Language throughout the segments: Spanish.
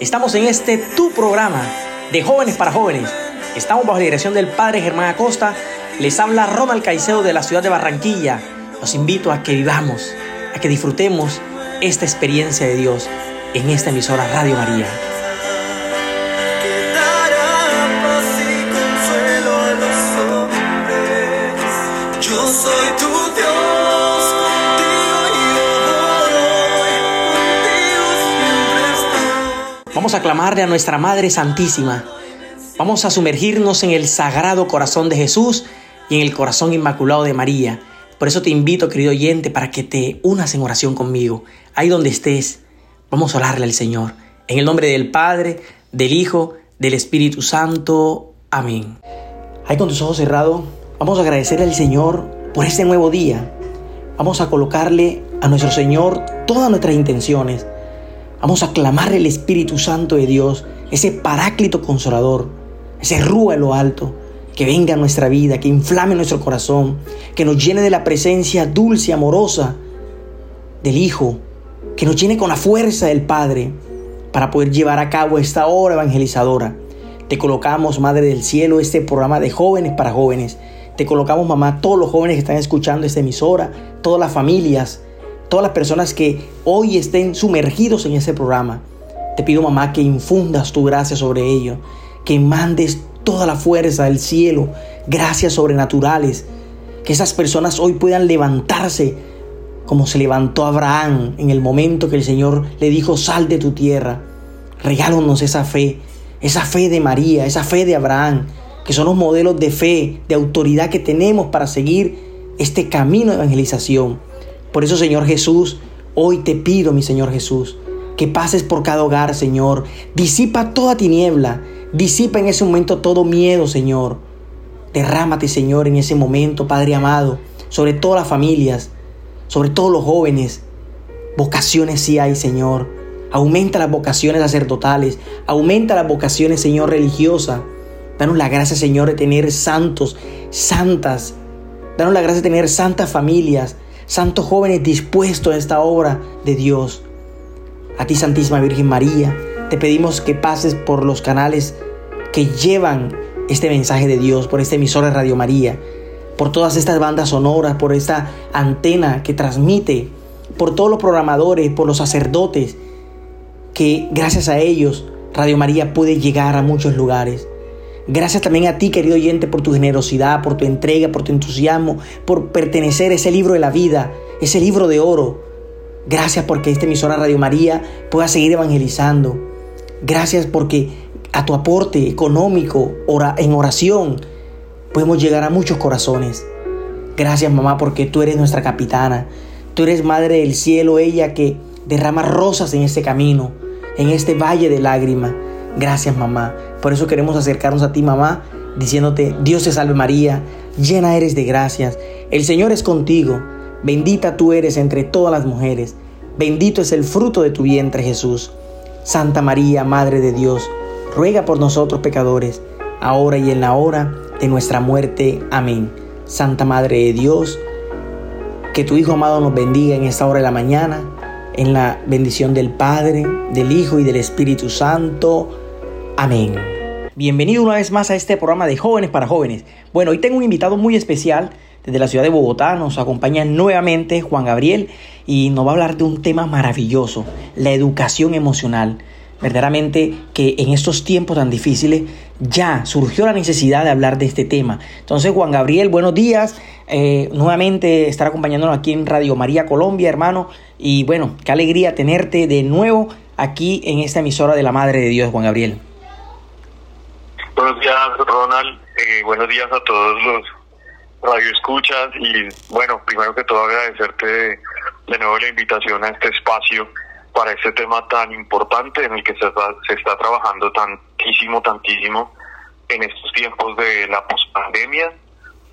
estamos en este tu programa de jóvenes para jóvenes. Estamos bajo la dirección del Padre Germán Acosta. Les habla Ronald Caicedo de la ciudad de Barranquilla. Los invito a que vivamos, a que disfrutemos esta experiencia de Dios en esta emisora Radio María. Yo soy tu Vamos a clamarle a nuestra Madre Santísima. Vamos a sumergirnos en el sagrado corazón de Jesús y en el corazón inmaculado de María. Por eso te invito, querido oyente, para que te unas en oración conmigo. Ahí donde estés, vamos a orarle al Señor. En el nombre del Padre, del Hijo, del Espíritu Santo. Amén. Ahí con tus ojos cerrados, vamos a agradecerle al Señor por este nuevo día. Vamos a colocarle a nuestro Señor todas nuestras intenciones. Vamos a clamarle al Espíritu Santo de Dios, ese paráclito consolador, ese rúa en lo alto, que venga a nuestra vida, que inflame nuestro corazón, que nos llene de la presencia dulce y amorosa del Hijo, que nos llene con la fuerza del Padre para poder llevar a cabo esta obra evangelizadora. Te colocamos, Madre del Cielo, este programa de jóvenes para jóvenes. Te colocamos, mamá, todos los jóvenes que están escuchando esta emisora, todas las familias, todas las personas que hoy estén sumergidos en ese programa. Te pido, mamá, que infundas tu gracia sobre ellos, que mandes toda la fuerza del cielo, gracias sobrenaturales, que esas personas hoy puedan levantarse como se levantó Abraham en el momento que el Señor le dijo, sal de tu tierra. Regálanos esa fe, esa fe de María, esa fe de Abraham, que son los modelos de fe, de autoridad que tenemos para seguir este camino de evangelización. Por eso, Señor Jesús, hoy te pido, mi Señor Jesús, que pases por cada hogar, Señor. Disipa toda tiniebla, disipa en ese momento todo miedo, Señor. Derrámate, Señor, en ese momento, Padre amado, sobre todas las familias, sobre todos los jóvenes. Vocaciones sí hay, Señor. Aumenta las vocaciones sacerdotales, aumenta las vocaciones, Señor, religiosas. Danos la gracia, Señor, de tener santos, santas. Danos la gracia de tener santas familias, santos jóvenes dispuestos a esta obra de Dios. A ti, Santísima Virgen María, te pedimos que pases por los canales que llevan este mensaje de Dios, por esta emisora de Radio María, por todas estas bandas sonoras, por esta antena que transmite, por todos los programadores, por los sacerdotes, que gracias a ellos Radio María puede llegar a muchos lugares. Gracias también a ti, querido oyente, por tu generosidad, por tu entrega, por tu entusiasmo, por pertenecer a ese libro de la vida, ese libro de oro. Gracias porque esta emisora Radio María pueda seguir evangelizando. Gracias porque a tu aporte económico en oración podemos llegar a muchos corazones. Gracias mamá porque tú eres nuestra capitana. Tú eres madre del cielo, ella que derrama rosas en este camino, en este valle de lágrimas. Gracias mamá. Por eso queremos acercarnos a ti mamá, diciéndote, Dios te salve María, llena eres de gracias. El Señor es contigo. Bendita tú eres entre todas las mujeres. Bendito es el fruto de tu vientre Jesús. Santa María, Madre de Dios, ruega por nosotros pecadores, ahora y en la hora de nuestra muerte. Amén. Santa Madre de Dios, que tu Hijo amado nos bendiga en esta hora de la mañana, en la bendición del Padre, del Hijo y del Espíritu Santo. Amén. Bienvenido una vez más a este programa de Jóvenes para Jóvenes. Bueno, hoy tengo un invitado muy especial desde la ciudad de Bogotá. Nos acompaña nuevamente Juan Gabriel y nos va a hablar de un tema maravilloso, la educación emocional. Verdaderamente que en estos tiempos tan difíciles ya surgió la necesidad de hablar de este tema. Entonces, Juan Gabriel, buenos días. Eh, nuevamente estar acompañándonos aquí en Radio María Colombia, hermano. Y bueno, qué alegría tenerte de nuevo aquí en esta emisora de la Madre de Dios, Juan Gabriel. Buenos días, Ronald. Eh, buenos días a todos los radioescuchas. Y bueno, primero que todo agradecerte de, nuevo la invitación a este espacio para este tema tan importante en el que se está, se está trabajando tantísimo, tantísimo en estos tiempos de la pospandemia,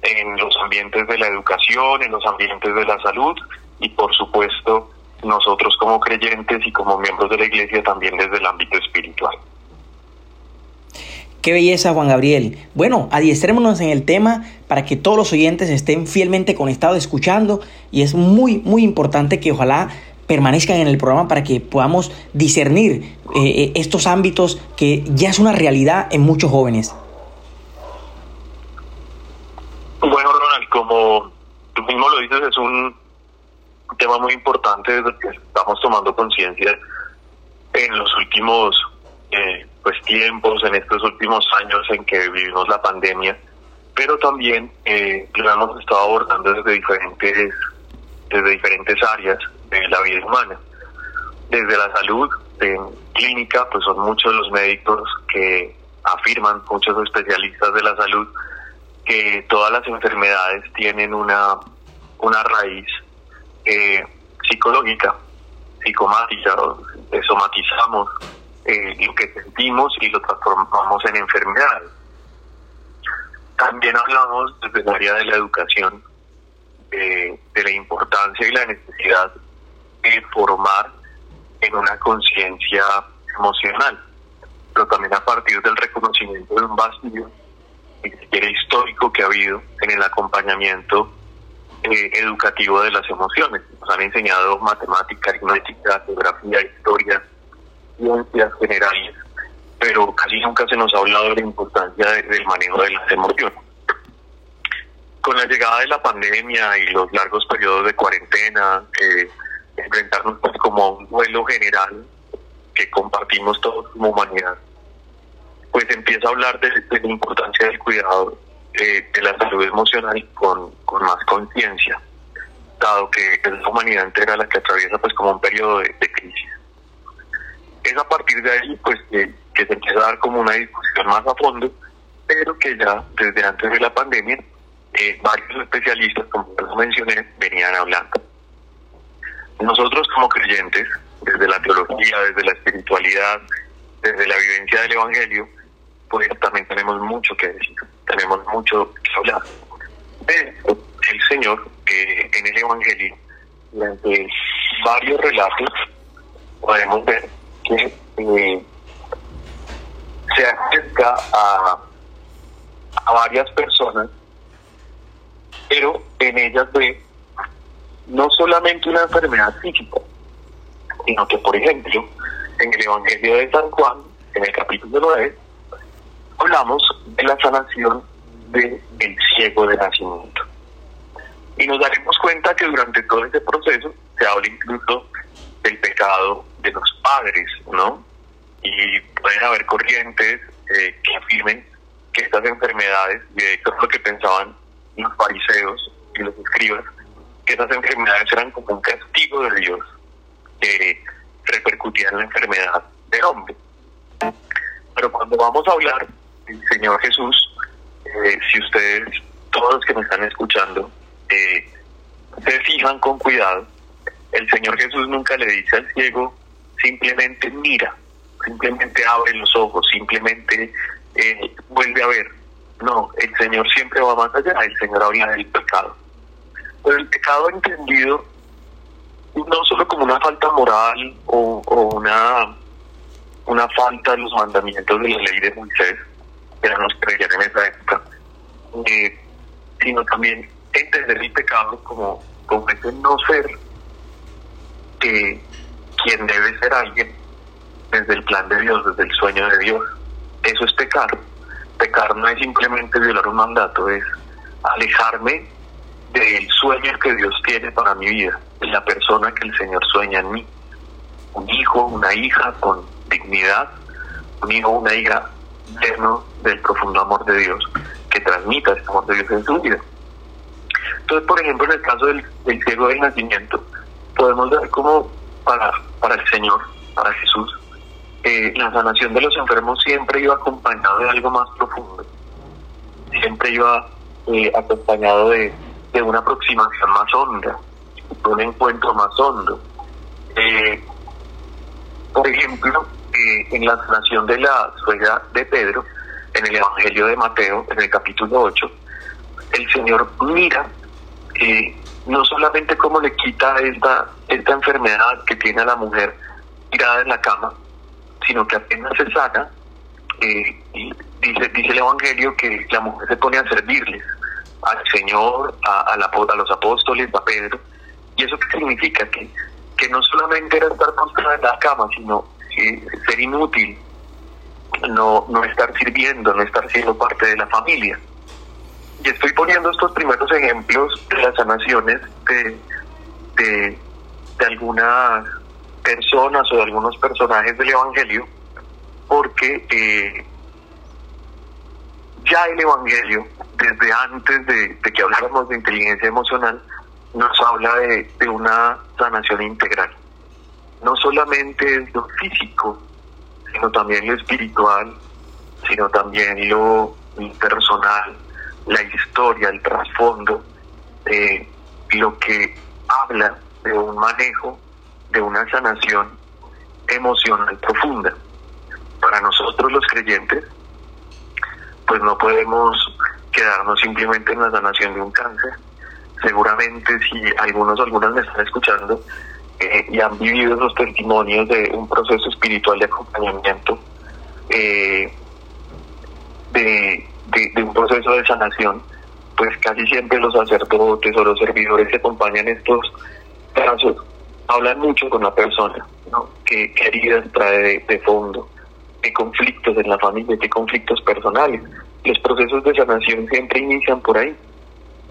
en los ambientes de la educación, en los ambientes de la salud y por supuesto nosotros como creyentes y como miembros de la iglesia también desde el ámbito espiritual. Qué belleza, Juan Gabriel. Bueno, adiestrémonos en el tema para que todos los oyentes estén fielmente conectados, escuchando, y es muy, muy importante que ojalá permanezcan en el programa para que podamos discernir eh, eh, estos ámbitos que ya es una realidad en muchos jóvenes. Bueno, Ronald, como tú mismo lo dices, es un tema muy importante que estamos tomando conciencia en los últimos eh, pues tiempos, en estos últimos años en que vivimos la pandemia, pero también eh, lo hemos estado abordando desde diferentes, desde diferentes áreas de la vida humana. Desde la salud, en clínica, pues son muchos los médicos que afirman, muchos especialistas de la salud, que todas las enfermedades tienen una, una raíz eh, psicológica, psicomática, somatizamos eh, lo que sentimos y lo transformamos en enfermedad. También hablamos desde el área de la educación de la importancia y la necesidad de formar en una conciencia emocional, pero también a partir del reconocimiento de un vacío histórico que ha habido en el acompañamiento eh, educativo de las emociones. Nos han enseñado matemática, aritmética, geografía, historia, ciencias generales, pero casi nunca se nos ha hablado de la importancia del manejo de las emociones. Con la llegada de la pandemia y los largos periodos de cuarentena, eh, enfrentarnos pues como a un duelo general que compartimos todos como humanidad, pues empieza a hablar de, la importancia del cuidado eh, de la salud emocional con, con más conciencia, dado que es la humanidad entera la que atraviesa pues como un periodo de crisis es a partir de ahí pues que, se empieza a dar como una discusión más a fondo, pero que ya desde antes de la pandemia eh, varios especialistas, como ya mencioné, venían hablando. Nosotros como creyentes, desde la teología, desde la espiritualidad, desde la vivencia del Evangelio, pues también tenemos mucho que decir, tenemos mucho que hablar. De el Señor, en el Evangelio, durante varios relatos, podemos ver que eh, se acerca a, a varias personas, pero en ellas ve no solamente una enfermedad física, sino que, por ejemplo, en el Evangelio de San Juan, en el capítulo 9, hablamos de la sanación del ciego de nacimiento. Y nos daremos cuenta que durante todo ese proceso se habla incluso del pecado de los padres, ¿no? Y pueden haber corrientes eh, que afirmen que estas enfermedades, y de hecho es lo que pensaban los fariseos y los escribas, que estas enfermedades eran como un castigo de Dios que repercutía en la enfermedad del hombre. Pero cuando vamos a hablar del Señor Jesús, eh, si ustedes, todos los que me están escuchando, eh, se fijan con cuidado, el Señor Jesús nunca le dice al ciego, simplemente mira, simplemente abre los ojos, simplemente eh, vuelve a ver. No, el Señor siempre va más allá, el Señor habla del pecado. Pero el pecado entendido no solo como una falta moral o, una, una falta de los mandamientos de la ley de Moisés, que eran los que en esa época, eh, sino también entender el pecado como, como ese no ser que quien debe ser alguien desde el plan de Dios, desde el sueño de Dios. Eso es pecar. Pecar no es simplemente violar un mandato, es alejarme del sueño que Dios tiene para mi vida, de la persona que el Señor sueña en mí. Un hijo, una hija con dignidad, un hijo, una hija lleno del profundo amor de Dios, que transmita ese amor de Dios en su vida. Entonces, por ejemplo, en el caso del, del ciego del nacimiento, podemos ver cómo para, para el Señor, para Jesús, eh, la sanación de los enfermos siempre iba acompañado de algo más profundo, siempre iba eh, acompañado de, de, una aproximación más honda, de un encuentro más hondo. Eh, por ejemplo, en la sanación de la suegra de Pedro, en el Evangelio de Mateo, en el capítulo 8, el Señor mira no solamente cómo le quita esta, esta enfermedad que tiene a la mujer tirada en la cama, sino que apenas se sana, eh, dice, dice el Evangelio que la mujer se pone a servirles al Señor, a, a, a los apóstoles, a Pedro. ¿Y eso qué significa? Que, que no solamente era estar postrada en la cama, sino eh, ser inútil, no, no estar sirviendo, no estar siendo parte de la familia. Y estoy poniendo estos primeros ejemplos de las sanaciones de, de, de algunas personas o de algunos personajes del Evangelio, porque eh, ya el Evangelio, desde antes de, que habláramos de inteligencia emocional, nos habla de, de, una sanación integral. No solamente lo físico, sino también lo espiritual, sino también lo personal, la historia, el trasfondo, de lo que habla de un manejo, de una sanación emocional profunda. Para nosotros los creyentes, pues no podemos quedarnos simplemente en la sanación de un cáncer. Seguramente si algunos o algunas me están escuchando eh, y han vivido los testimonios de un proceso espiritual de acompañamiento, eh, de, de, un proceso de sanación, pues casi siempre los sacerdotes o los servidores que acompañan estos casos hablan mucho con la persona, ¿no? ¿Qué, heridas trae de, fondo? ¿Qué conflictos en la familia? ¿Qué conflictos personales? Los procesos de sanación siempre inician por ahí,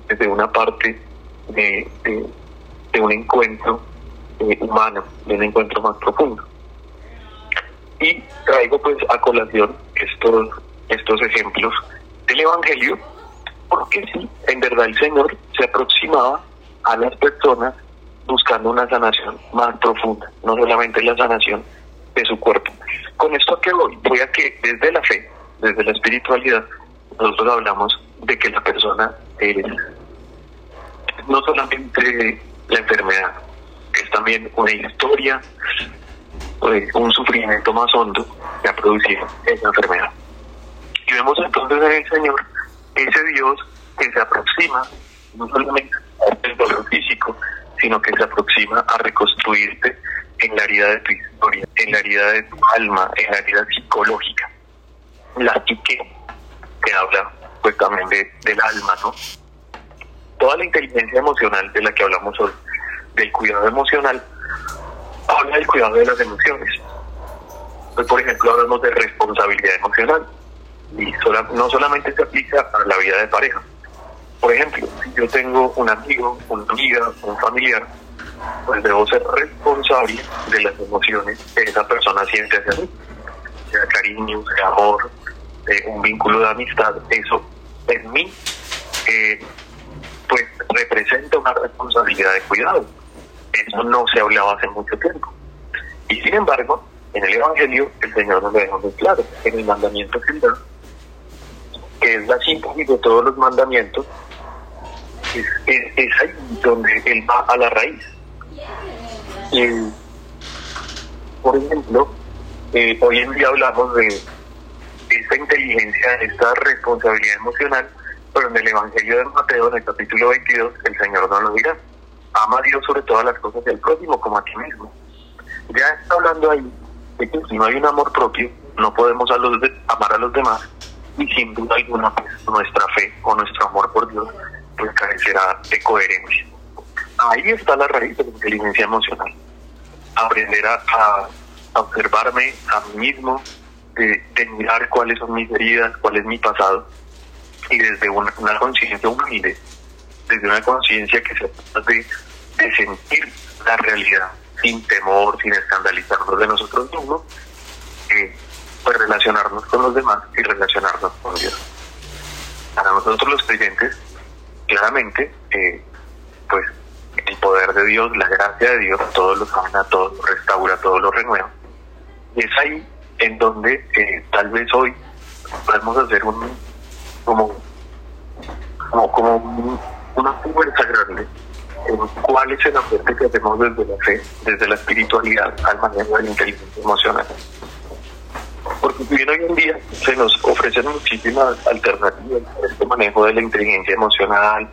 desde una parte de, de, un encuentro eh, humano, de un encuentro más profundo. Y traigo pues a colación estos, estos ejemplos del Evangelio, porque sí, en verdad el Señor se aproximaba a las personas buscando una sanación más profunda, no solamente la sanación de su cuerpo. Con esto que voy, voy a que desde la fe, desde la espiritualidad, nosotros hablamos de que la persona es no solamente la enfermedad, es también una historia, pues, un sufrimiento más hondo que ha producido esa enfermedad. Y vemos entonces en el Señor ese Dios que se aproxima no solamente al dolor físico, sino que se aproxima a reconstruirte en la herida de tu historia, en la herida de tu alma, en la herida psicológica. La psique, que habla pues también de, del alma, ¿no? Toda la inteligencia emocional de la que hablamos hoy, del cuidado emocional, habla del cuidado de las emociones. Pues, por ejemplo, hablamos de responsabilidad emocional y no solamente se aplica a la vida de pareja, por ejemplo, si yo tengo un amigo, una amiga, un familiar, pues debo ser responsable de las emociones que esa persona siente hacia mí, sea cariño, sea amor, eh, un vínculo de amistad, eso en mí eh, pues representa una responsabilidad de cuidado. Eso no se hablaba hace mucho tiempo. Y sin embargo, en el Evangelio el Señor nos lo deja muy claro, en el mandamiento que que es la síntesis de todos los mandamientos, es, ahí donde él va a la raíz. por ejemplo, eh, hoy en día hablamos de esta inteligencia, esta responsabilidad emocional, pero en el Evangelio de Mateo, en el capítulo 22, el Señor no lo dirá. Ama a Dios sobre todas las cosas del próximo como a ti mismo. Ya está hablando ahí de que si no hay un amor propio, no podemos amar a los demás y sin duda alguna nuestra fe o nuestro amor por Dios pues carecerá de coherencia. Ahí está la raíz de la inteligencia emocional. Aprender a, observarme a mí mismo, de, mirar cuáles son mis heridas, cuál es mi pasado, y desde una, conciencia humilde, desde una conciencia que se trata de, sentir la realidad sin temor, sin escandalizarnos de nosotros mismos, eh, pues relacionarnos con los demás y relacionarnos con Dios. Para nosotros los creyentes, claramente, eh, pues el poder de Dios, la gracia de Dios, todo lo sana, todo lo restaura, todo lo renueva. Y es ahí en donde eh, tal vez hoy podemos hacer un como como, una fuerza grande en cuál es el aporte que hacemos desde la fe, desde la espiritualidad al manejo de la inteligencia emocional. Porque bien hoy en día se nos ofrecen muchísimas alternativas a este manejo de la inteligencia emocional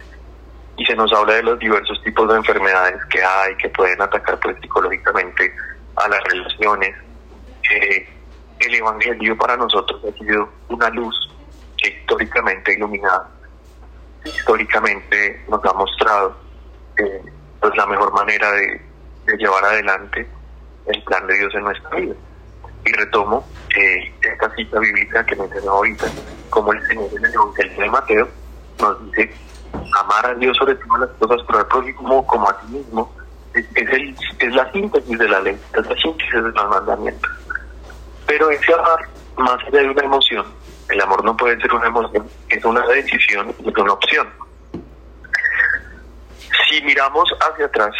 y se nos habla de los diversos tipos de enfermedades que hay que pueden atacar pues, psicológicamente a las relaciones. el Evangelio para nosotros ha sido una luz que históricamente iluminada, históricamente nos ha mostrado eh, pues la mejor manera de, llevar adelante el plan de Dios en nuestra vida. Y retomo eh, esta cita bíblica que mencioné ahorita, como el Señor en el Evangelio de Mateo nos dice, amar a Dios sobre todas las cosas, pero al prójimo como a ti mismo, es, el, es la síntesis de la ley, es la síntesis de los mandamientos. Pero ese amar, más allá de una emoción, el amor no puede ser una emoción, es una decisión, es una opción. Si miramos hacia atrás,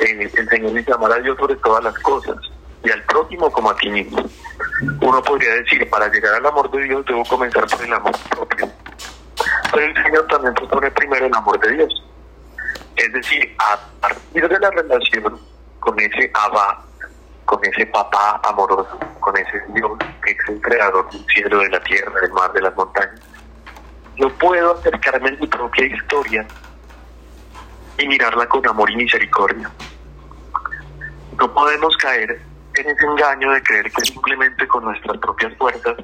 eh, el Señor dice amar a Dios sobre todas las cosas y al prójimo como a ti mismo. Uno podría decir, para llegar al amor de Dios debo comenzar por el amor propio. Pero el Señor también propone primero el amor de Dios. Es decir, a partir de la relación con ese Abba, con ese papá amoroso, con ese Dios que es el creador del cielo, de la tierra, del mar, de las montañas, yo puedo acercarme en mi propia historia y mirarla con amor y misericordia. No podemos caer en ese engaño de creer que simplemente con nuestras propias fuerzas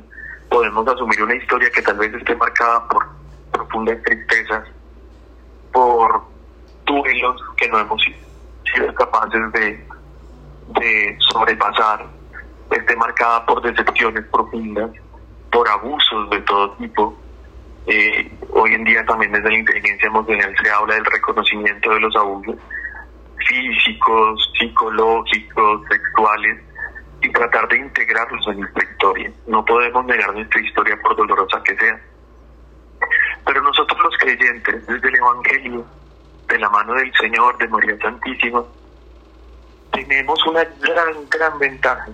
podemos asumir una historia que tal vez esté marcada por profundas tristezas, por duelos que no hemos sido capaces de de sobrepasar esté marcada por decepciones profundas, por abusos de todo tipo. Eh, hoy en día también desde la inteligencia emocional se habla del reconocimiento de los abusos físicos, psicológicos, sexuales y tratar de integrarlos en nuestra historia. No podemos negar nuestra historia por dolorosa que sea. Pero nosotros los creyentes, desde el Evangelio, de la mano del Señor, de María Santísima, tenemos una gran, gran ventaja.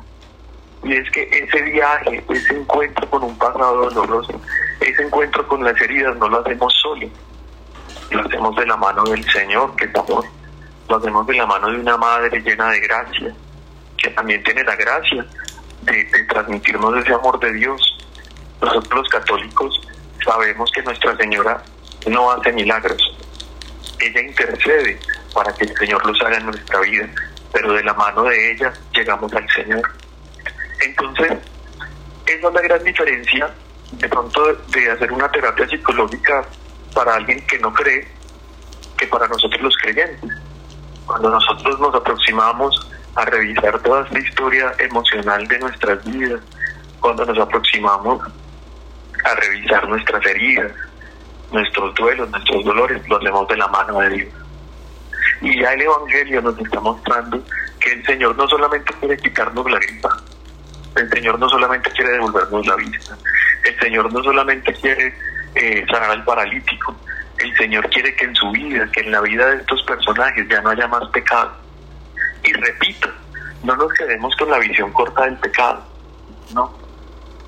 Y es que ese viaje, ese encuentro con un pasado doloroso, ese encuentro con las heridas, no lo hacemos solo. Lo hacemos de la mano del Señor, que es amor. Lo hacemos de la mano de una madre llena de gracia, que también tiene la gracia de, transmitirnos ese amor de Dios. Nosotros los católicos sabemos que Nuestra Señora no hace milagros. Ella intercede para que el Señor los haga en nuestra vida pero de la mano de ella llegamos al Señor. Entonces, esa es la gran diferencia de pronto de hacer una terapia psicológica para alguien que no cree que para nosotros los creyentes. Cuando nosotros nos aproximamos a revisar toda esta historia emocional de nuestras vidas, cuando nos aproximamos a revisar nuestras heridas, nuestros duelos, nuestros dolores, lo hacemos de la mano de Dios. Y ya el Evangelio nos está mostrando que el Señor no solamente quiere quitarnos la gripa, el Señor no solamente quiere devolvernos la vista, el Señor no solamente quiere eh, sanar al paralítico, el Señor quiere que en su vida, que en la vida de estos personajes ya no haya más pecado. Y repito, no nos quedemos con la visión corta del pecado, no.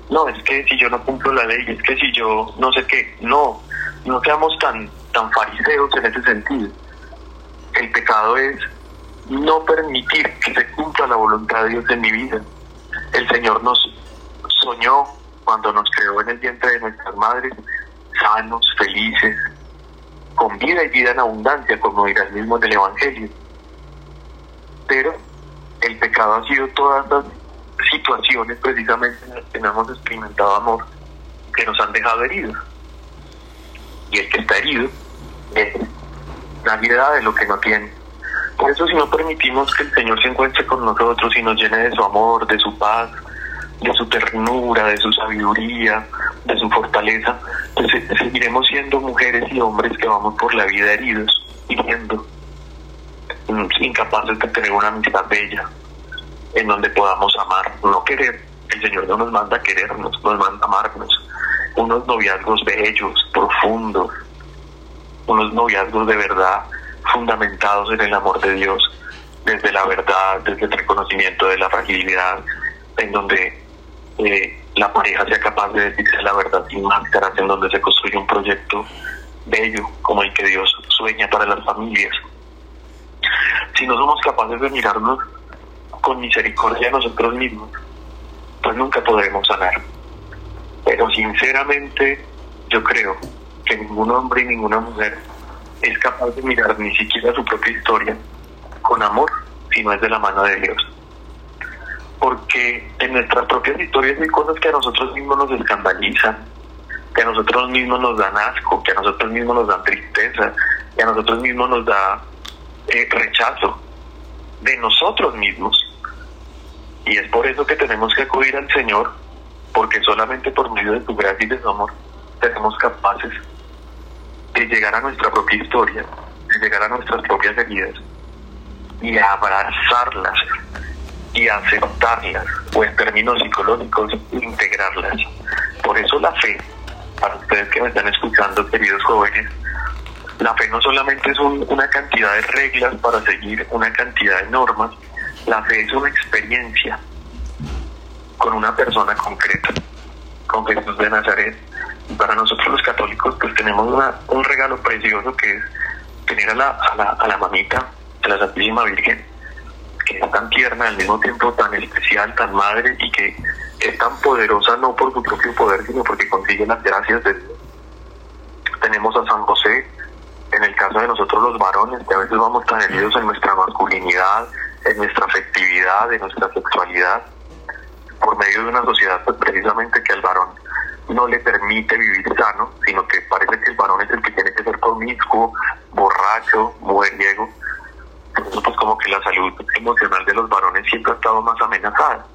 No, es que si yo no cumplo la ley, es que si yo no sé qué, no, no seamos tan, tan fariseos en ese sentido el pecado es no permitir que se cumpla la voluntad de Dios en mi vida. El Señor nos soñó cuando nos creó en el vientre de nuestras madres, sanos, felices, con vida y vida en abundancia, como dirá el mismo del Evangelio. Pero el pecado ha sido todas las situaciones precisamente en las que no hemos experimentado amor, que nos han dejado heridos. Y el que está herido es vida de lo que no tiene. Por eso si no permitimos que el Señor se encuentre con nosotros y nos llene de su amor, de su paz, de su ternura, de su sabiduría, de su fortaleza, pues seguiremos siendo mujeres y hombres que vamos por la vida heridos, hiriendo, mm, incapaces de tener una amistad bella, en donde podamos amar, no querer. El Señor no nos manda querernos, nos manda amarnos. Unos noviazgos bellos, profundos, unos noviazgos de verdad fundamentados en el amor de Dios, desde la verdad, desde el reconocimiento de la fragilidad, en donde eh, la pareja sea capaz de decirse la verdad sin máscaras, en donde se construye un proyecto bello como el que Dios sueña para las familias. Si no somos capaces de mirarnos con misericordia a nosotros mismos, pues nunca podremos sanar. Pero sinceramente yo creo que ningún hombre y ninguna mujer es capaz de mirar ni siquiera su propia historia con amor, si no es de la mano de Dios. Porque en nuestras propias historias hay cosas que a nosotros mismos nos escandalizan, que a nosotros mismos nos dan asco, que a nosotros mismos nos dan tristeza, que a nosotros mismos nos da eh, rechazo de nosotros mismos. Y es por eso que tenemos que acudir al Señor, porque solamente por medio de su gracia y de su amor seremos capaces de llegar a nuestra propia historia, de llegar a nuestras propias heridas y abrazarlas y aceptarlas, o en términos psicológicos, integrarlas. Por eso la fe, para ustedes que me están escuchando, queridos jóvenes, la fe no solamente es una cantidad de reglas para seguir, una cantidad de normas, la fe es una experiencia con una persona concreta, con Jesús de Nazaret. Y para nosotros los católicos pues tenemos un regalo precioso que es tener a la, a la, a la mamita de la Santísima Virgen, que es tan tierna, al mismo tiempo tan especial, tan madre y que es tan poderosa no por su propio poder, sino porque consigue las gracias de Dios. Tenemos a San José, en el caso de nosotros los varones, que a veces vamos tan heridos en nuestra masculinidad, en nuestra afectividad, en nuestra sexualidad, por medio de una sociedad pues, precisamente que al varón no le permite vivir sano, sino que parece que el varón es el que tiene que ser promiscuo, borracho, mujeriego. Entonces, pues como que la salud emocional de los varones siempre ha estado más amenazada.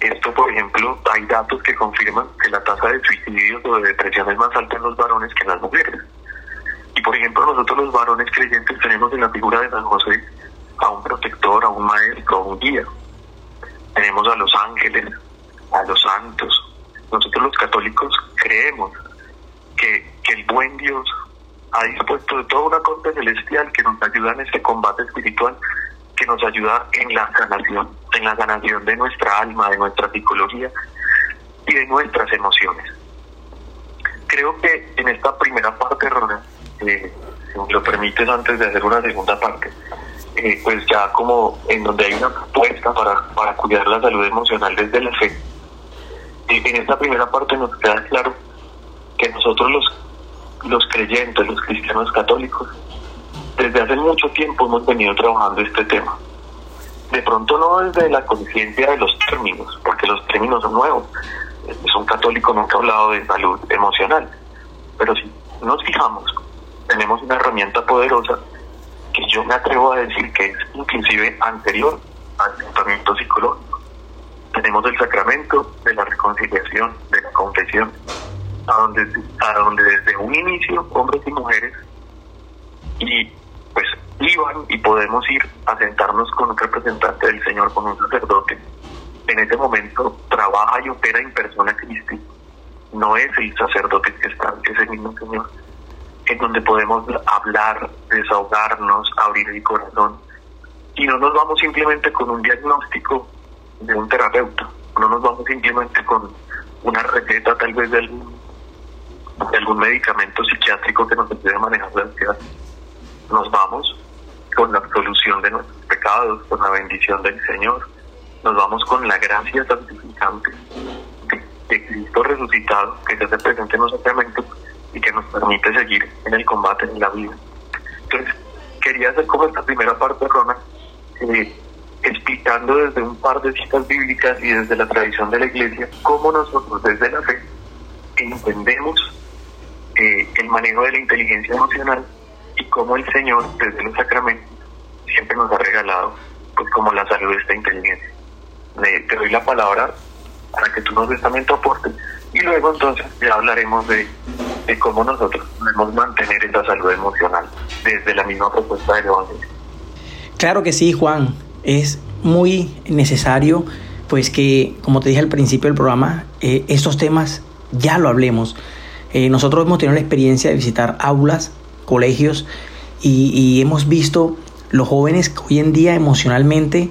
Esto, por ejemplo, hay datos que confirman que la tasa de suicidios o de depresión es más alta en los varones que en las mujeres. Y, por ejemplo, nosotros los varones creyentes tenemos en la figura de San José a un protector, a un maestro, a un guía. Tenemos a los ángeles, a los santos. Nosotros los católicos creemos que, que el buen Dios ha dispuesto de toda una corte celestial que nos ayuda en este combate espiritual, que nos ayuda en la sanación, en la sanación de nuestra alma, de nuestra psicología y de nuestras emociones. Creo que en esta primera parte, Ronald, eh, si me lo permites antes de hacer una segunda parte, eh, pues ya como en donde hay una propuesta para, para cuidar la salud emocional desde la fe. Y en esta primera parte nos queda claro que nosotros los, los creyentes, los cristianos católicos, desde hace mucho tiempo hemos venido trabajando este tema. De pronto no desde la conciencia de los términos, porque los términos son nuevos. Es un católico nunca ha hablado de salud emocional, pero si nos fijamos, tenemos una herramienta poderosa que yo me atrevo a decir que es inclusive anterior al tratamiento psicológico. Tenemos el sacramento de la reconciliación, de la confesión, a donde, a donde desde un inicio hombres y mujeres y pues iban y podemos ir a sentarnos con un representante del Señor, con un sacerdote. En ese momento trabaja y opera en persona Cristo. No es el sacerdote que está, es el mismo Señor en donde podemos hablar, desahogarnos, abrir el corazón. Y no nos vamos simplemente con un diagnóstico de un terapeuta, no nos vamos simplemente con una receta tal vez de algún, de algún medicamento psiquiátrico que nos ayude a manejar la ansiedad. Nos vamos con la absolución de nuestros pecados, con la bendición del Señor. Nos vamos con la gracia santificante de, Cristo resucitado que se hace presente en los sacramentos y que nos permite seguir en el combate en la vida. Entonces, quería hacer como esta primera parte, Rona, eh, explicando desde un par de citas bíblicas y desde la tradición de la iglesia cómo nosotros desde la fe entendemos eh, el manejo de la inteligencia emocional y cómo el Señor desde los sacramentos siempre nos ha regalado pues como la salud de esta inteligencia. te doy la palabra para que tú nos des también tu aporte y luego entonces ya hablaremos de de cómo nosotros podemos mantener esa salud emocional desde la misma propuesta del Evangelio. Claro que sí, Juan. Es muy necesario, pues que, como te dije al principio del programa, eh, estos temas ya lo hablemos. Eh, nosotros hemos tenido la experiencia de visitar aulas, colegios, y, hemos visto los jóvenes que hoy en día emocionalmente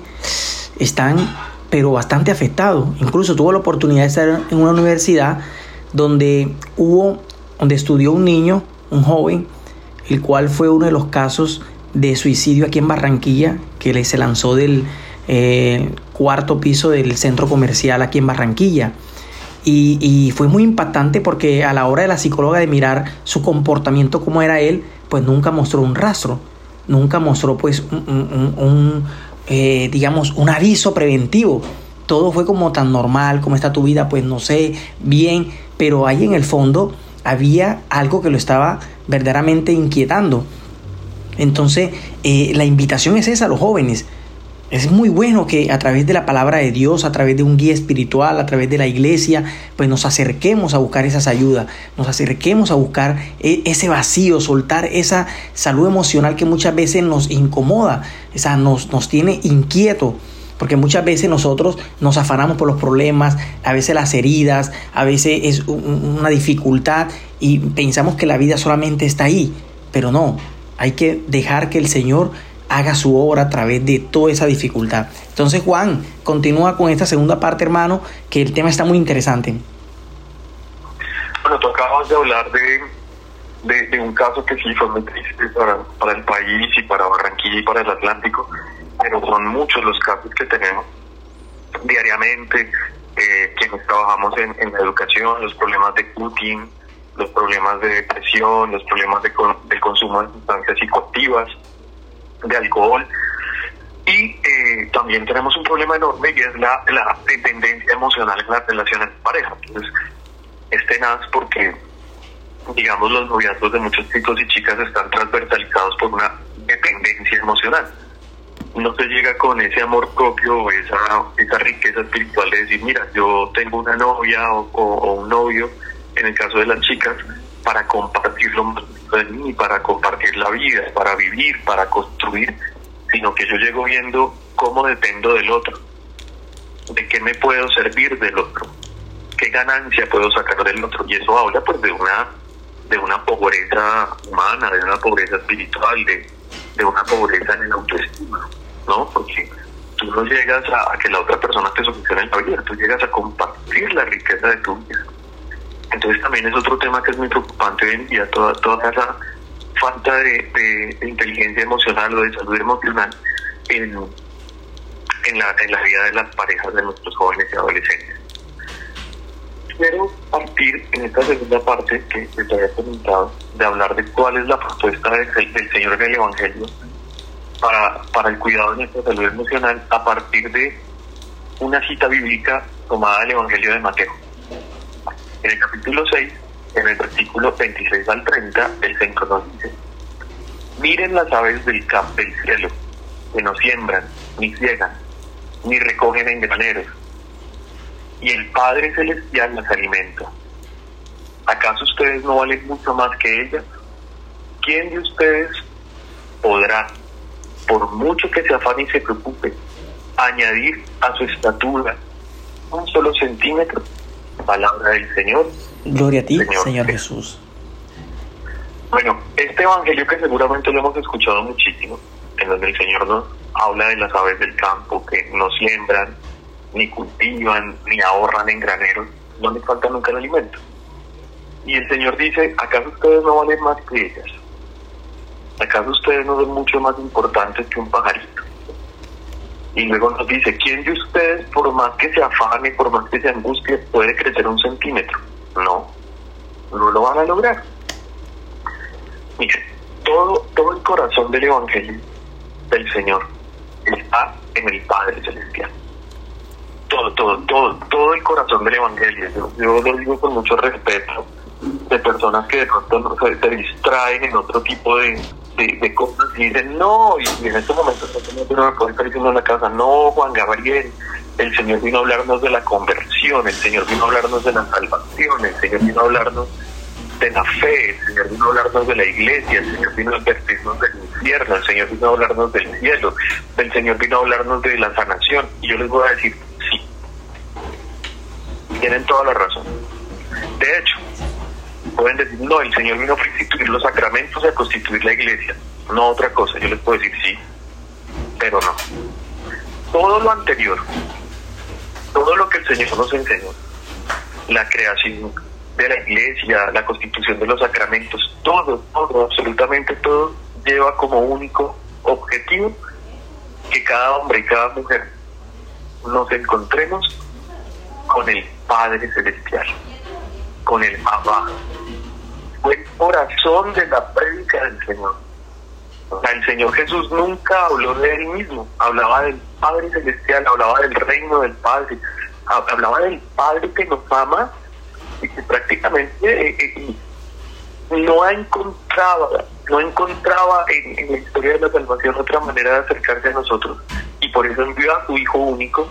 están, pero bastante afectados. Incluso tuve la oportunidad de estar en una universidad donde hubo donde estudió un niño, un joven, el cual fue uno de los casos de suicidio aquí en Barranquilla, que se lanzó del eh, cuarto piso del centro comercial aquí en Barranquilla. Y, fue muy impactante porque a la hora de la psicóloga de mirar su comportamiento, cómo era él, pues nunca mostró un rastro, nunca mostró pues un, eh, digamos, un aviso preventivo. Todo fue como tan normal, como está tu vida, pues no sé, bien, pero ahí en el fondo había algo que lo estaba verdaderamente inquietando. Entonces, eh, la invitación es esa a los jóvenes. Es muy bueno que a través de la palabra de Dios, a través de un guía espiritual, a través de la iglesia, pues nos acerquemos a buscar esas ayudas, nos acerquemos a buscar e, ese vacío, soltar esa salud emocional que muchas veces nos incomoda, esa nos, nos tiene inquieto. Porque muchas veces nosotros nos afanamos por los problemas, a veces las heridas, a veces es una dificultad y pensamos que la vida solamente está ahí. Pero no, hay que dejar que el Señor haga su obra a través de toda esa dificultad. Entonces Juan, continúa con esta segunda parte, hermano, que el tema está muy interesante. Bueno, tú acabas de hablar de, de, un caso que sí fue muy triste para, el país y para Barranquilla y para el Atlántico, pero son muchos los casos que tenemos diariamente, eh, quienes trabajamos en, la educación, los problemas de Putin, los problemas de depresión, los problemas de, de consumo de sustancias psicoactivas, de alcohol. Y eh, también tenemos un problema enorme y es la, la dependencia emocional en las relaciones de pareja. Entonces, es tenaz porque, digamos, los noviazgos de muchos chicos y chicas están transversalizados por una dependencia emocional. No se llega con ese amor propio o esa, esa riqueza espiritual de decir, mira, yo tengo una novia o un novio, en el caso de las chicas, para compartir lo más de mí, para compartir la vida, para vivir, para construir, sino que yo llego viendo cómo dependo del otro, de qué me puedo servir del otro, qué ganancia puedo sacar del otro. Y eso habla pues de una, de una pobreza humana, de una pobreza espiritual, de, de una pobreza en el autoestima, ¿no? Porque tú no llegas a, que la otra persona te solucione la vida, tú llegas a compartir la riqueza de tu vida entonces también es otro tema que es muy preocupante hoy en día, toda, toda esa falta de, inteligencia emocional o de salud emocional en, en, la, en la vida de las parejas de nuestros jóvenes y adolescentes. Quiero partir en esta segunda parte que te había comentado de hablar de cuál es la propuesta del, Señor en el Evangelio para, para el cuidado de nuestra salud emocional a partir de una cita bíblica tomada del Evangelio de Mateo. En el capítulo 6, en el versículo 26 al 30, el Señor nos dice, miren las aves del, campo del cielo, que no siembran, ni ciegan, ni recogen en graneros, y el Padre Celestial las alimenta. ¿Acaso ustedes no valen mucho más que ellas? ¿Quién de ustedes podrá, por mucho que se afane y se preocupe, añadir a su estatura un solo centímetro? Palabra del Señor. Gloria a ti, Señor, Jesús. Bueno, este evangelio que seguramente lo hemos escuchado muchísimo, en donde el Señor nos habla de las aves del campo que no siembran, ni cultivan, ni ahorran en graneros, no les falta nunca el alimento. Y el Señor dice, ¿acaso ustedes no valen más que ellas? ¿Acaso ustedes no son mucho más importantes que un pajarito? Y luego nos dice, ¿quién de ustedes, por más que se afane, por más que se angustie, puede crecer un centímetro? No, no lo van a lograr. Mire, todo, todo el corazón del Evangelio del Señor está en el Padre Celestial. Todo, todo, todo, todo el corazón del Evangelio. Yo, lo digo con mucho respeto de personas que de pronto se distraen en otro tipo de, de, cosas y dicen, no, y en estos momentos no me estar diciendo en la casa, no, Juan Gabriel, el Señor vino a hablarnos de la conversión, el Señor vino a hablarnos de la salvación, el Señor vino a hablarnos de la fe, el Señor vino a hablarnos de la iglesia, el Señor vino a advertirnos del infierno, el Señor vino a hablarnos del cielo, el Señor vino a hablarnos de la sanación. Y yo les voy a decir, sí, tienen toda la razón. De hecho, pueden decir, no, el Señor vino a constituir los sacramentos a constituir la iglesia, no otra cosa. Yo les puedo decir sí, pero no. Todo lo anterior, todo lo que el Señor nos enseñó, la creación de la iglesia, la constitución de los sacramentos, todo, todo, absolutamente todo, lleva como único objetivo que cada hombre y cada mujer nos encontremos con el Padre Celestial, con el Abba, fue el corazón de la prédica del Señor. O sea, el Señor Jesús nunca habló de él mismo, hablaba del Padre Celestial, hablaba del reino del Padre, hablaba del Padre que nos ama y que prácticamente eh, eh, no encontraba, no encontraba en, la historia de la salvación otra manera de acercarse a nosotros y por eso envió a su Hijo único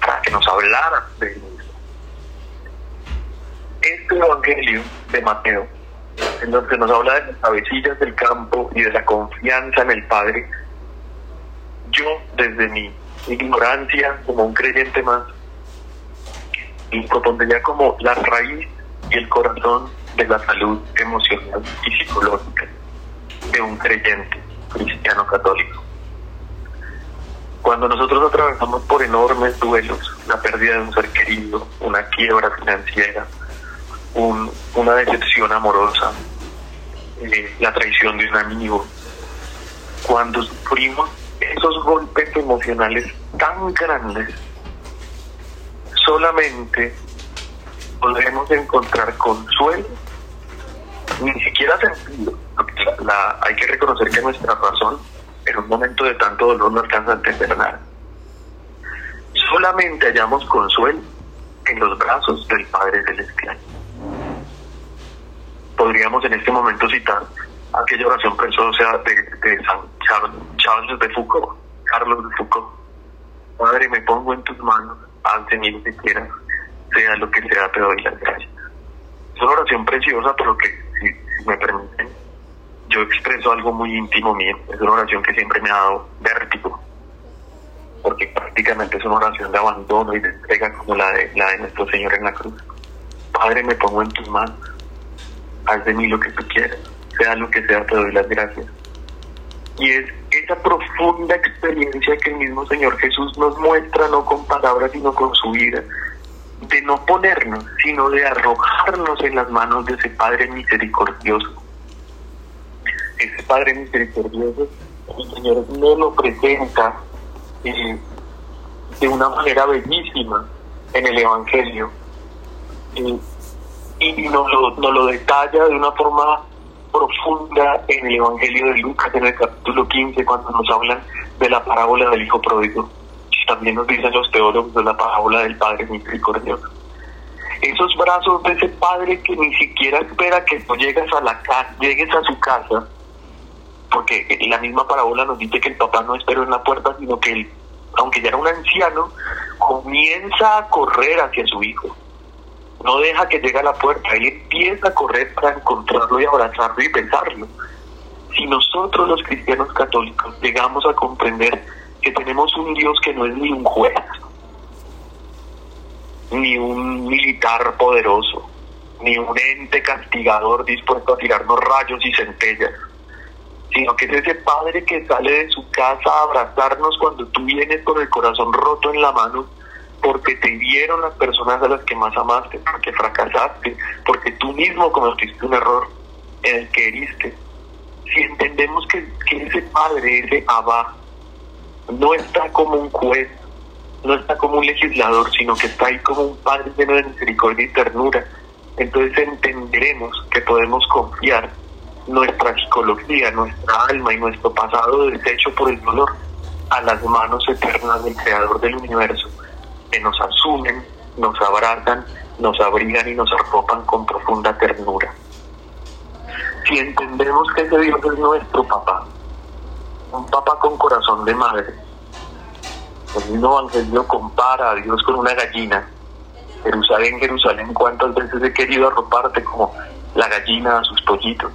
para que nos hablara de él. Este Evangelio de Mateo, en donde nos habla de las avecillas del campo y de la confianza en el Padre, yo desde mi ignorancia como un creyente más, y propondría como la raíz y el corazón de la salud emocional y psicológica de un creyente cristiano católico. Cuando nosotros atravesamos por enormes duelos, la pérdida de un ser querido, una quiebra financiera, un, una decepción amorosa, eh, la traición de un amigo, cuando sufrimos esos golpes emocionales tan grandes, solamente podremos encontrar consuelo, ni siquiera sentido. Hay que reconocer que nuestra razón en un momento de tanto dolor no alcanza a entender nada. Solamente hallamos consuelo en los brazos del Padre Celestial. Podríamos en este momento citar aquella oración preciosa de, de San Charles de Foucault, Carlos de Foucault. Padre, me pongo en tus manos, haz de mí lo que quieras, sea lo que sea, te doy las gracias. Es una oración preciosa, pero que, si, me permiten, yo expreso algo muy íntimo mío. Es una oración que siempre me ha dado vértigo, porque prácticamente es una oración de abandono y de entrega como la de, la de nuestro Señor en la cruz. Padre, me pongo en tus manos, haz de mí lo que tú quieras, sea lo que sea, te doy las gracias. Y es esa profunda experiencia que el mismo Señor Jesús nos muestra, no con palabras, sino con su vida, de no ponernos, sino de arrojarnos en las manos de ese Padre misericordioso. Ese Padre misericordioso, el Señor nos lo presenta eh, de una manera bellísima en el Evangelio. Eh, y nos lo, detalla de una forma profunda en el Evangelio de Lucas, en el capítulo 15, cuando nos hablan de la parábola del Hijo Pródigo. También nos dicen los teólogos de la parábola del Padre Misericordioso. Esos brazos de ese Padre que ni siquiera espera que tú llegues a, la casa, llegues a su casa, porque la misma parábola nos dice que el papá no esperó en la puerta, sino que él, aunque ya era un anciano, comienza a correr hacia su hijo no deja que llegue a la puerta, él empieza a correr para encontrarlo y abrazarlo y besarlo. Si nosotros los cristianos católicos llegamos a comprender que tenemos un Dios que no es ni un juez, ni un militar poderoso, ni un ente castigador dispuesto a tirarnos rayos y centellas, sino que es ese padre que sale de su casa a abrazarnos cuando tú vienes con el corazón roto en la mano porque te dieron las personas a las que más amaste, porque fracasaste, porque tú mismo cometiste un error en el que heriste. Si entendemos que, que ese padre, ese Abba, no está como un juez, no está como un legislador, sino que está ahí como un padre lleno de misericordia y ternura, entonces entenderemos que podemos confiar nuestra psicología, nuestra alma y nuestro pasado deshecho por el dolor a las manos eternas del Creador del universo que nos asumen, nos abrazan, nos abrigan y nos arropan con profunda ternura. Si entendemos que ese Dios es nuestro papá, un papá con corazón de madre, el mismo Evangelio compara a Dios con una gallina. Jerusalén, Jerusalén, ¿cuántas veces he querido arroparte como la gallina a sus pollitos?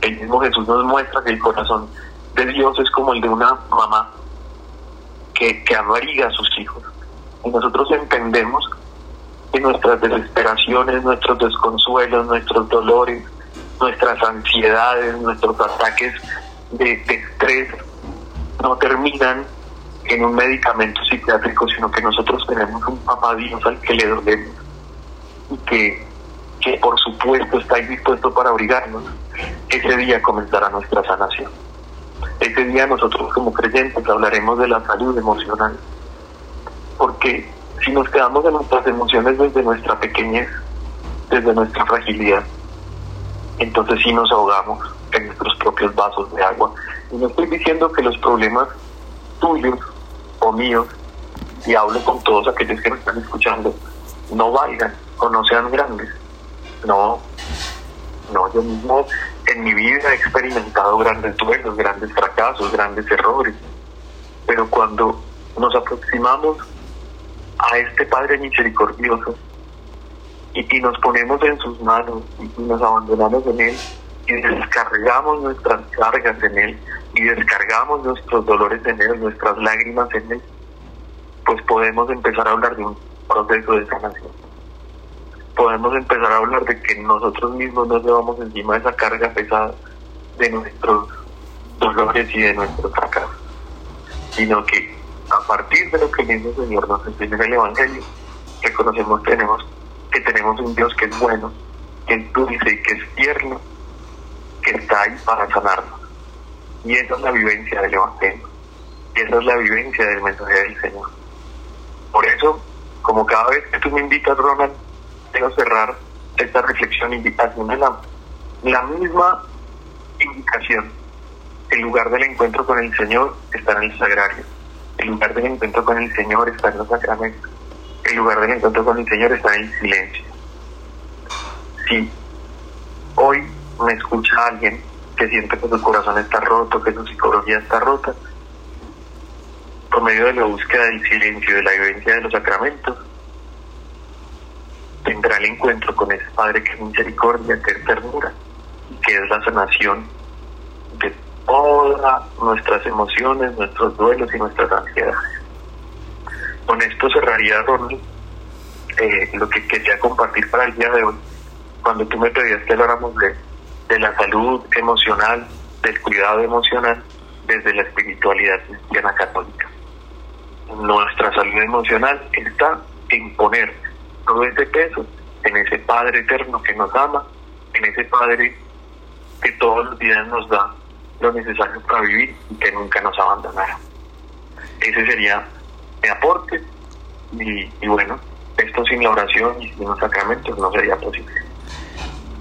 El mismo Jesús nos muestra que el corazón de Dios es como el de una mamá que, que abriga a sus hijos y nosotros entendemos que nuestras desesperaciones, nuestros desconsuelos, nuestros dolores, nuestras ansiedades, nuestros ataques de, estrés no terminan en un medicamento psiquiátrico, sino que nosotros tenemos un papá Dios al que le dolemos y que, que por supuesto está dispuesto para abrigarnos. Ese día comenzará nuestra sanación. Ese día nosotros como creyentes hablaremos de la salud emocional porque si nos quedamos en nuestras emociones desde nuestra pequeñez, desde nuestra fragilidad, entonces sí nos ahogamos en nuestros propios vasos de agua. Y no estoy diciendo que los problemas tuyos o míos, y hablo con todos aquellos que me están escuchando, no valgan o no sean grandes. No, no, yo mismo en mi vida he experimentado grandes duelos, grandes fracasos, grandes errores. Pero cuando nos aproximamos a este Padre misericordioso y, nos ponemos en sus manos y nos abandonamos en Él y descargamos nuestras cargas en Él y descargamos nuestros dolores en Él, nuestras lágrimas en Él, pues podemos empezar a hablar de un proceso de sanación. Podemos empezar a hablar de que nosotros mismos nos llevamos encima esa carga pesada de nuestros dolores y de nuestros fracasos, sino que a partir de lo que el Señor nos enseña en el Evangelio, reconocemos tenemos, que tenemos un Dios que es bueno, que es dulce y que es tierno, que está ahí para sanarnos. Y esa es la vivencia del Evangelio. Y esa es la vivencia del mensaje del Señor. Por eso, como cada vez que tú me invitas, Ronald, quiero cerrar esta reflexión invitación la, la misma indicación. El lugar del encuentro con el Señor está en el sagrario. El lugar del encuentro con el Señor está en los sacramentos. El lugar del encuentro con el Señor está en el silencio. Si hoy me escucha alguien que siente que su corazón está roto, que su psicología está rota, por medio de la búsqueda del silencio, de la vivencia de los sacramentos, tendrá el encuentro con ese Padre que es misericordia, que es ternura, que es la sanación de todas nuestras emociones, nuestros duelos y nuestras ansiedades. Con esto cerraría, Ronnie, eh, lo que quería compartir para el día de hoy. Cuando tú me pedías que habláramos de, de la salud emocional, del cuidado emocional, desde la espiritualidad cristiana católica. Nuestra salud emocional está en poner todo ese peso en ese Padre eterno que nos ama, en ese Padre que todos los días nos da lo necesario para vivir y que nunca nos abandonará. Ese sería mi aporte y, y bueno, esto sin la oración y sin los sacramentos no sería posible.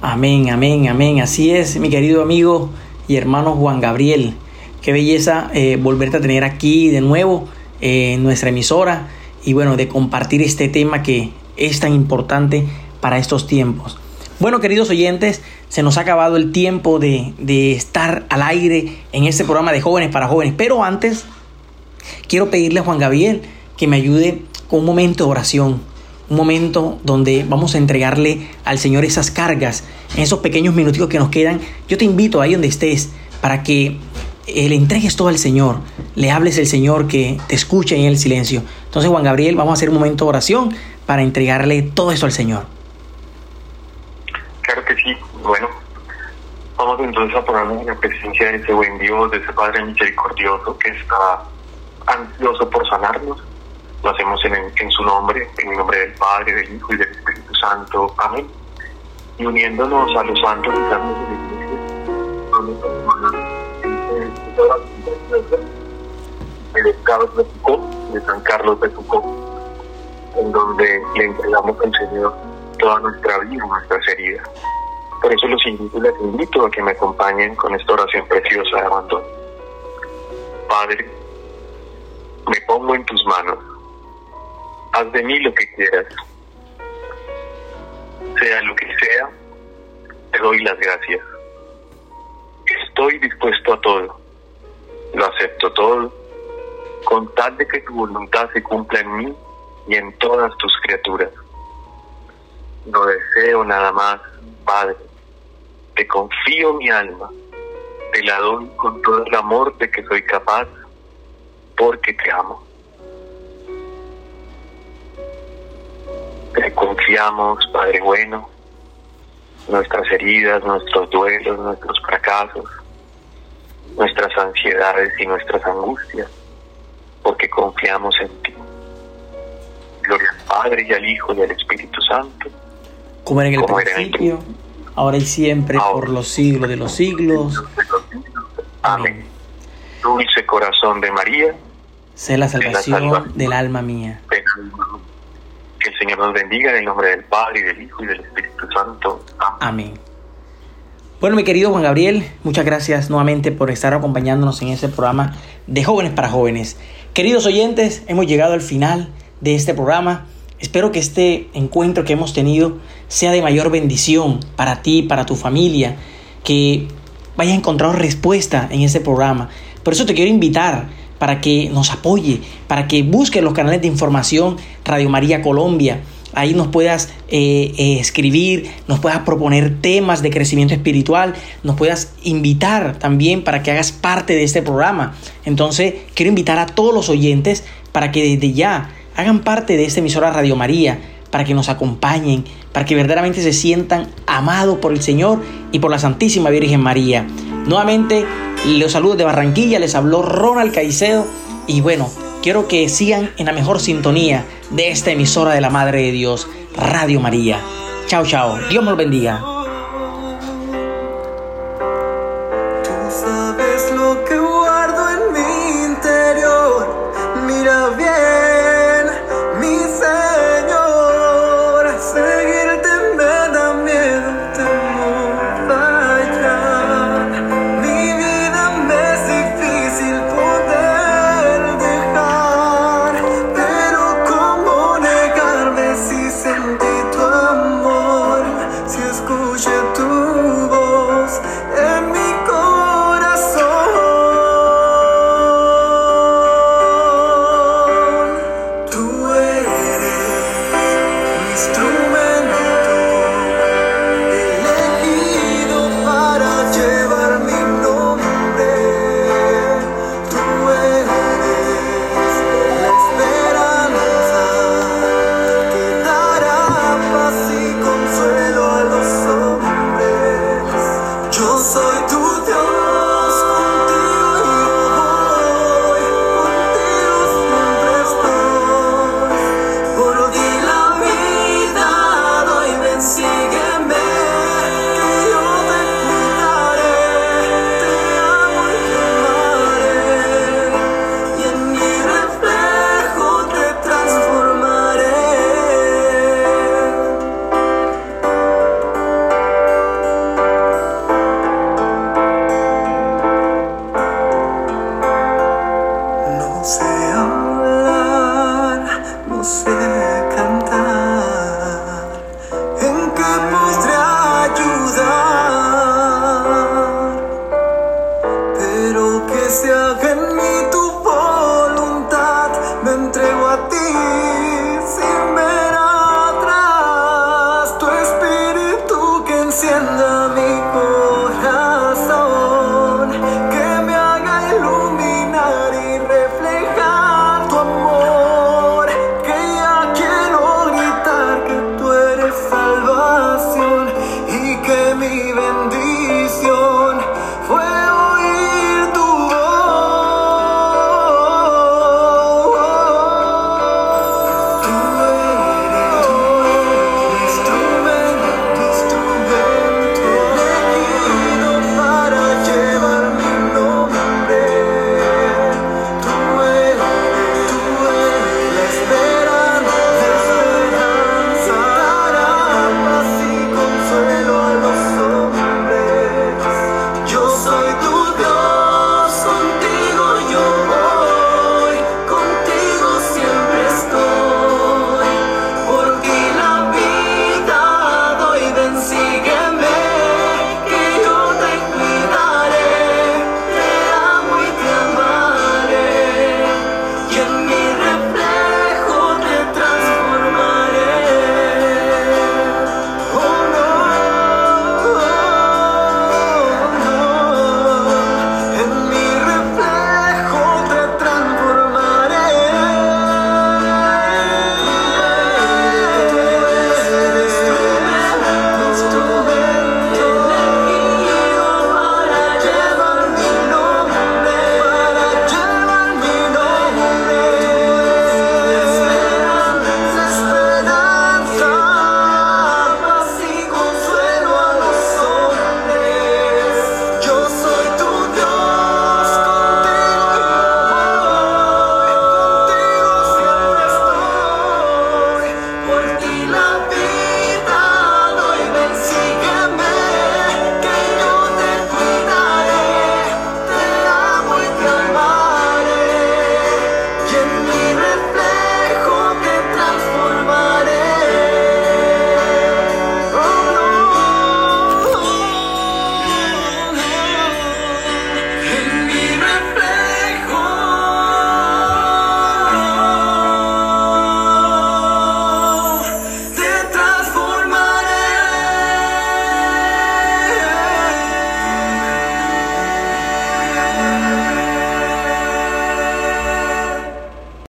Amén, amén, amén. Así es, mi querido amigo y hermano Juan Gabriel. Qué belleza eh, volverte a tener aquí de nuevo eh, en nuestra emisora y bueno, de compartir este tema que es tan importante para estos tiempos. Bueno, queridos oyentes, se nos ha acabado el tiempo de, de estar al aire en este programa de jóvenes para jóvenes, pero antes quiero pedirle a Juan Gabriel que me ayude con un momento de oración, un momento donde vamos a entregarle al Señor esas cargas, esos pequeños minutitos que nos quedan. Yo te invito ahí donde estés para que eh, le entregues todo al Señor, le hables al Señor que te escuche en el silencio. Entonces, Juan Gabriel, vamos a hacer un momento de oración para entregarle todo eso al Señor. Bueno, vamos entonces a ponernos en la presencia de ese buen Dios, de ese Padre misericordioso que está ansioso por sanarnos. Lo hacemos en, su nombre, en el nombre del Padre, del Hijo y del Espíritu Santo. Amén. Y uniéndonos a los santos y santos de la Iglesia, de Carlos de Foucault, de San Carlos de Foucault, en donde le entregamos al Señor toda nuestra vida, nuestras heridas. Por eso los invito les invito a que me acompañen con esta oración preciosa de abandono. Padre, me pongo en tus manos. Haz de mí lo que quieras. Sea lo que sea, te doy las gracias. Estoy dispuesto a todo. Lo acepto todo, con tal de que tu voluntad se cumpla en mí y en todas tus criaturas. No deseo nada más, Padre. Te confío mi alma. Te la doy con todo el amor de que soy capaz, porque te amo. Te confiamos, Padre bueno, nuestras heridas, nuestros duelos, nuestros fracasos, nuestras ansiedades y nuestras angustias, porque confiamos en ti. Gloria al Padre y al Hijo y al Espíritu Santo. Como era en el Como era en el principio, ahora y siempre, por los siglos de los siglos. Amén. Dulce corazón de María, Sé la salvación salvación. del alma mía. que el Señor nos bendiga en el nombre del Padre y del Hijo y del Espíritu Santo. Amén. Amén. Bueno, mi querido Juan Gabriel, muchas gracias nuevamente por estar acompañándonos en este programa de Jóvenes para Jóvenes. Queridos oyentes, hemos llegado al final de este programa. Espero que este encuentro que hemos tenido sea de mayor bendición para ti, para tu familia, que vayas encontrado respuesta en este programa. Por eso te quiero invitar para que nos apoye, para que busques los canales de información Radio María Colombia. Ahí nos puedas eh, eh, escribir, nos puedas proponer temas de crecimiento espiritual, nos puedas invitar también para que hagas parte de este programa. Entonces, quiero invitar a todos los oyentes para que desde ya hagan parte de esta emisora Radio María, para que nos acompañen, para que verdaderamente se sientan amados por el Señor y por la Santísima Virgen María. Nuevamente, los saludos de Barranquilla, les habló Ronald Caicedo y bueno, quiero que sigan en la mejor sintonía de esta emisora de la Madre de Dios, Radio María. Chao, chao. Dios lo bendiga.